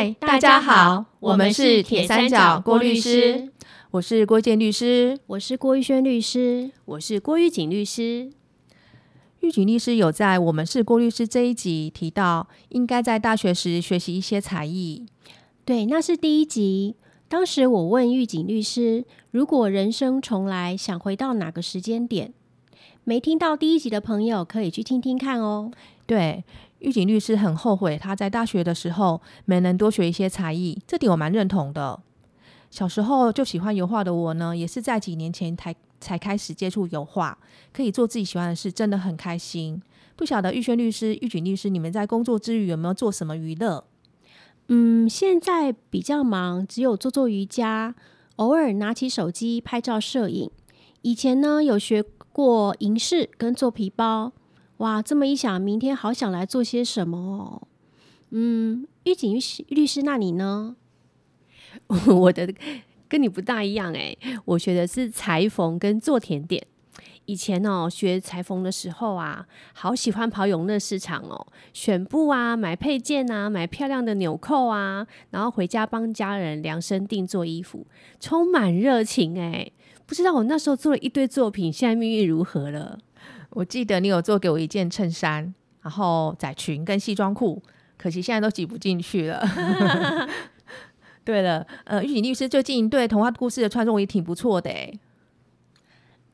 嗨，大家好，我们是铁三角郭律师，我是郭建律师，我是郭玉轩律师，我是郭玉锦律师。玉锦律师有在我们是郭律师这一集提到，应该在大学时学习一些才艺。对，那是第一集。当时我问玉锦律师，如果人生重来，想回到哪个时间点？没听到第一集的朋友，可以去听听看哦。对。狱警律师很后悔他在大学的时候没能多学一些才艺，这点我蛮认同的。小时候就喜欢油画的我呢，也是在几年前才才开始接触油画，可以做自己喜欢的事，真的很开心。不晓得玉轩律师、狱警律师，你们在工作之余有没有做什么娱乐？嗯，现在比较忙，只有做做瑜伽，偶尔拿起手机拍照摄影。以前呢，有学过银饰跟做皮包。哇，这么一想，明天好想来做些什么哦。嗯，狱警律师律师，那你呢？我的跟你不大一样哎，我学的是裁缝跟做甜点。以前哦，学裁缝的时候啊，好喜欢跑永乐市场哦，选布啊，买配件啊，买漂亮的纽扣啊，然后回家帮家人量身定做衣服，充满热情哎。不知道我那时候做了一堆作品，现在命运如何了？我记得你有做给我一件衬衫，然后窄裙跟西装裤，可惜现在都挤不进去了。对了，呃，玉锦律师最近对童话故事的创作也挺不错的哎。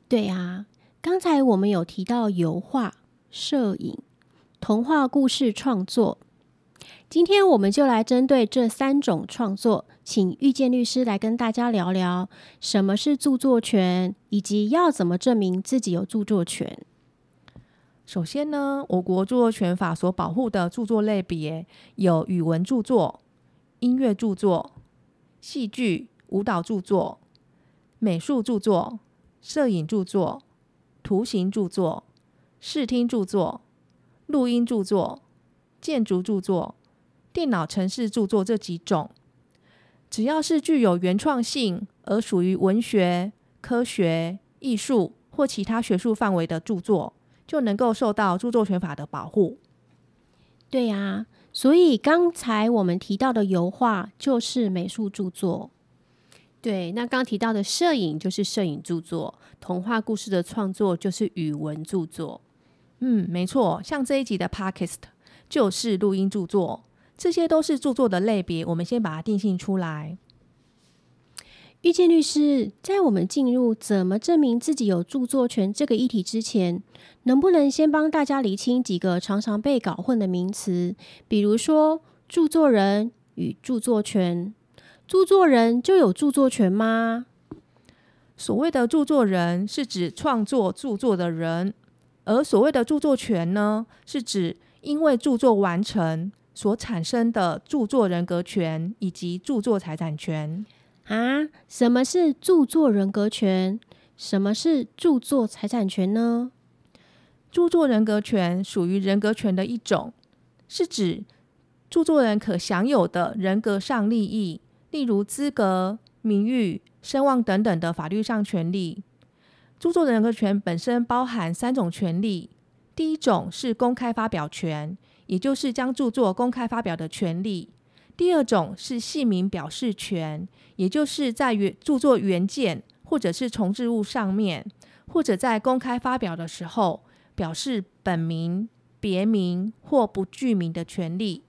对呀，刚才我们有提到油画、摄影、童话故事创作，今天我们就来针对这三种创作，请遇见律师来跟大家聊聊什么是著作权，以及要怎么证明自己有著作权。首先呢，我国著作权法所保护的著作类别有语文著作、音乐著作、戏剧、舞蹈著作、美术著作、摄影著作、图形著作、视听著作、录音著作、建筑著作、电脑程式著作这几种。只要是具有原创性而属于文学、科学、艺术或其他学术范围的著作。就能够受到著作权法的保护。对呀，所以刚才我们提到的油画就是美术著作。对，那刚提到的摄影就是摄影著作，童话故事的创作就是语文著作。嗯，没错，像这一集的 Podcast 就是录音著作，这些都是著作的类别。我们先把它定性出来。遇见律师，在我们进入怎么证明自己有著作权这个议题之前，能不能先帮大家理清几个常常被搞混的名词？比如说，著作人与著作权，著作人就有著作权吗？所谓的著作人是指创作著作的人，而所谓的著作权呢，是指因为著作完成所产生的著作人格权以及著作财产权。啊，什么是著作人格权？什么是著作财产权呢？著作人格权属于人格权的一种，是指著作人可享有的人格上利益，例如资格、名誉、声望等等的法律上权利。著作人格权本身包含三种权利，第一种是公开发表权，也就是将著作公开发表的权利。第二种是姓名表示权，也就是在原著作原件或者是重置物上面，或者在公开发表的时候表示本名、别名或不具名的权利。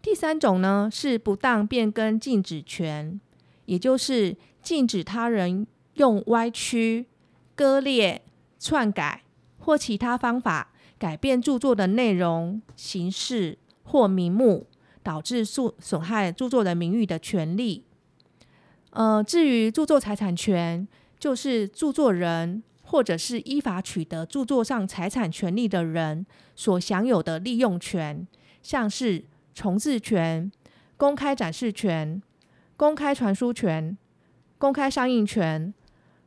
第三种呢是不当变更禁止权，也就是禁止他人用歪曲、割裂、篡改或其他方法改变著作的内容、形式或名目。导致损损害著作人名誉的权利。呃，至于著作财产权，就是著作人或者是依法取得著作上财产权利的人所享有的利用权，像是重置权、公开展示权、公开传输权、公开上映权、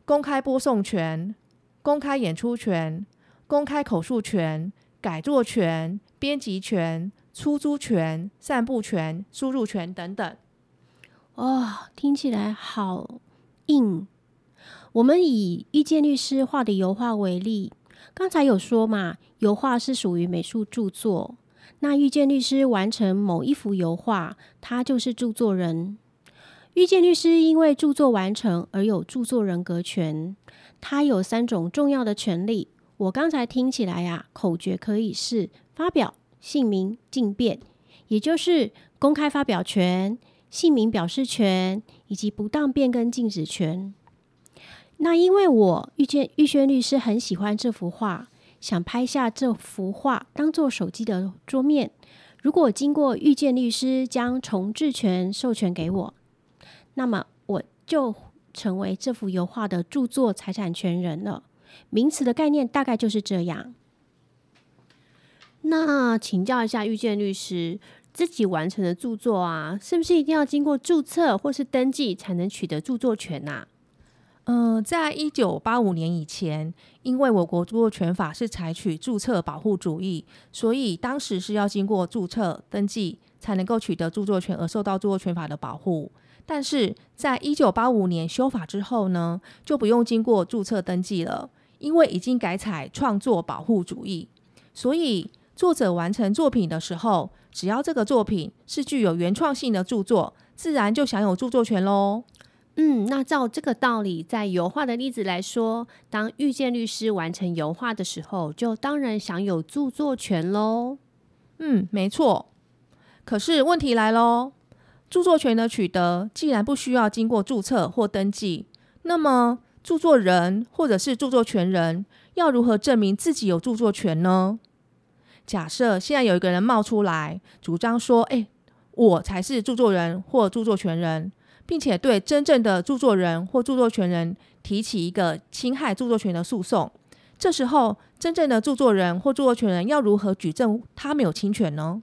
公开播送权、公开演出权、公开口述权、改作权、编辑权。出租权、散布权、输入权等等，哦，听起来好硬。我们以遇见律师画的油画为例，刚才有说嘛，油画是属于美术著作。那遇见律师完成某一幅油画，他就是著作人。遇见律师因为著作完成而有著作人格权，他有三种重要的权利。我刚才听起来呀，口诀可以是发表、姓名、竞辩，也就是公开发表权、姓名表示权以及不当变更禁止权。那因为我遇见玉轩律师很喜欢这幅画，想拍下这幅画当做手机的桌面。如果经过遇见律师将重置权授权给我，那么我就成为这幅油画的著作财产权人了。名词的概念大概就是这样。那请教一下遇见律师，自己完成的著作啊，是不是一定要经过注册或是登记才能取得著作权呐？嗯，在一九八五年以前，因为我国著作权法是采取注册保护主义，所以当时是要经过注册登记才能够取得著作权而受到著作权法的保护。但是在一九八五年修法之后呢，就不用经过注册登记了。因为已经改采创作保护主义，所以作者完成作品的时候，只要这个作品是具有原创性的著作，自然就享有著作权喽。嗯，那照这个道理，在油画的例子来说，当遇见律师完成油画的时候，就当然享有著作权喽。嗯，没错。可是问题来喽，著作权的取得既然不需要经过注册或登记，那么。著作人或者是著作权人要如何证明自己有著作权呢？假设现在有一个人冒出来，主张说：“哎，我才是著作人或著作权人，并且对真正的著作人或著作权人提起一个侵害著作权的诉讼。”这时候，真正的著作人或著作权人要如何举证他没有侵权呢？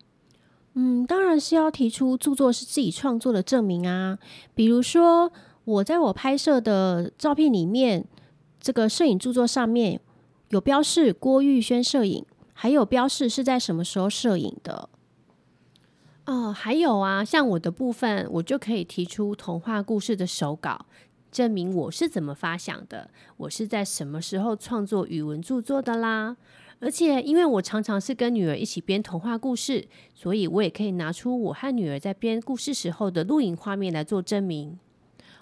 嗯，当然是要提出著作是自己创作的证明啊，比如说。我在我拍摄的照片里面，这个摄影著作上面有标示郭玉轩摄影，还有标示是在什么时候摄影的。哦，还有啊，像我的部分，我就可以提出童话故事的手稿，证明我是怎么发想的，我是在什么时候创作语文著作的啦。而且，因为我常常是跟女儿一起编童话故事，所以我也可以拿出我和女儿在编故事时候的录影画面来做证明。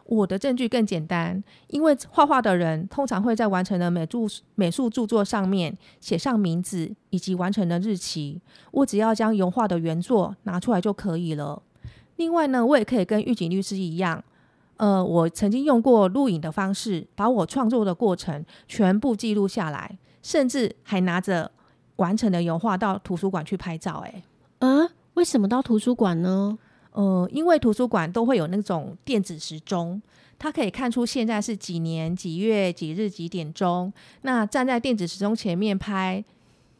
我的证据更简单，因为画画的人通常会在完成的美术美术著作上面写上名字以及完成的日期。我只要将油画的原作拿出来就可以了。另外呢，我也可以跟狱警律师一样，呃，我曾经用过录影的方式，把我创作的过程全部记录下来，甚至还拿着完成的油画到图书馆去拍照。诶，啊，为什么到图书馆呢？呃，因为图书馆都会有那种电子时钟，它可以看出现在是几年几月几日几点钟。那站在电子时钟前面拍，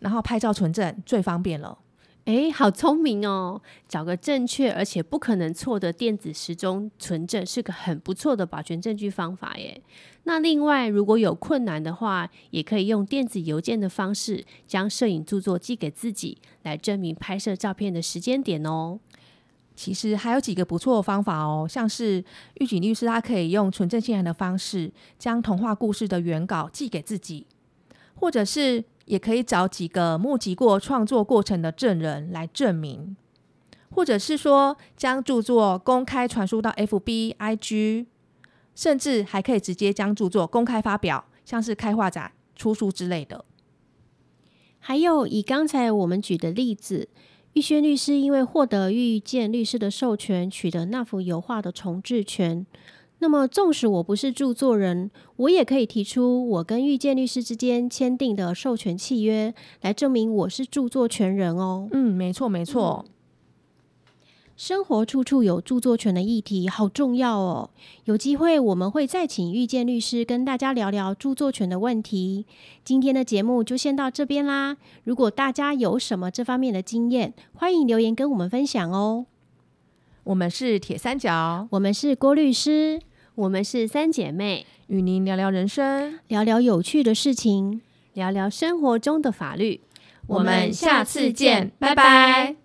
然后拍照存证最方便了。哎，好聪明哦！找个正确而且不可能错的电子时钟存证，是个很不错的保全证据方法耶。那另外，如果有困难的话，也可以用电子邮件的方式，将摄影著作寄给自己，来证明拍摄照片的时间点哦。其实还有几个不错的方法哦，像是狱警律师，他可以用纯正信函的方式，将童话故事的原稿寄给自己，或者是也可以找几个募集过创作过程的证人来证明，或者是说将著作公开传输到 FB、IG，甚至还可以直接将著作公开发表，像是开画展、出书之类的。还有以刚才我们举的例子。玉轩律师因为获得遇见律师的授权，取得那幅油画的重置权。那么，纵使我不是著作人，我也可以提出我跟遇见律师之间签订的授权契约，来证明我是著作权人哦。嗯，没错，没错。生活处处有著作权的议题，好重要哦！有机会我们会再请遇见律师跟大家聊聊著作权的问题。今天的节目就先到这边啦。如果大家有什么这方面的经验，欢迎留言跟我们分享哦。我们是铁三角，我们是郭律师，我们是三姐妹，与您聊聊人生，聊聊有趣的事情，聊聊生活中的法律。我们下次见，拜拜。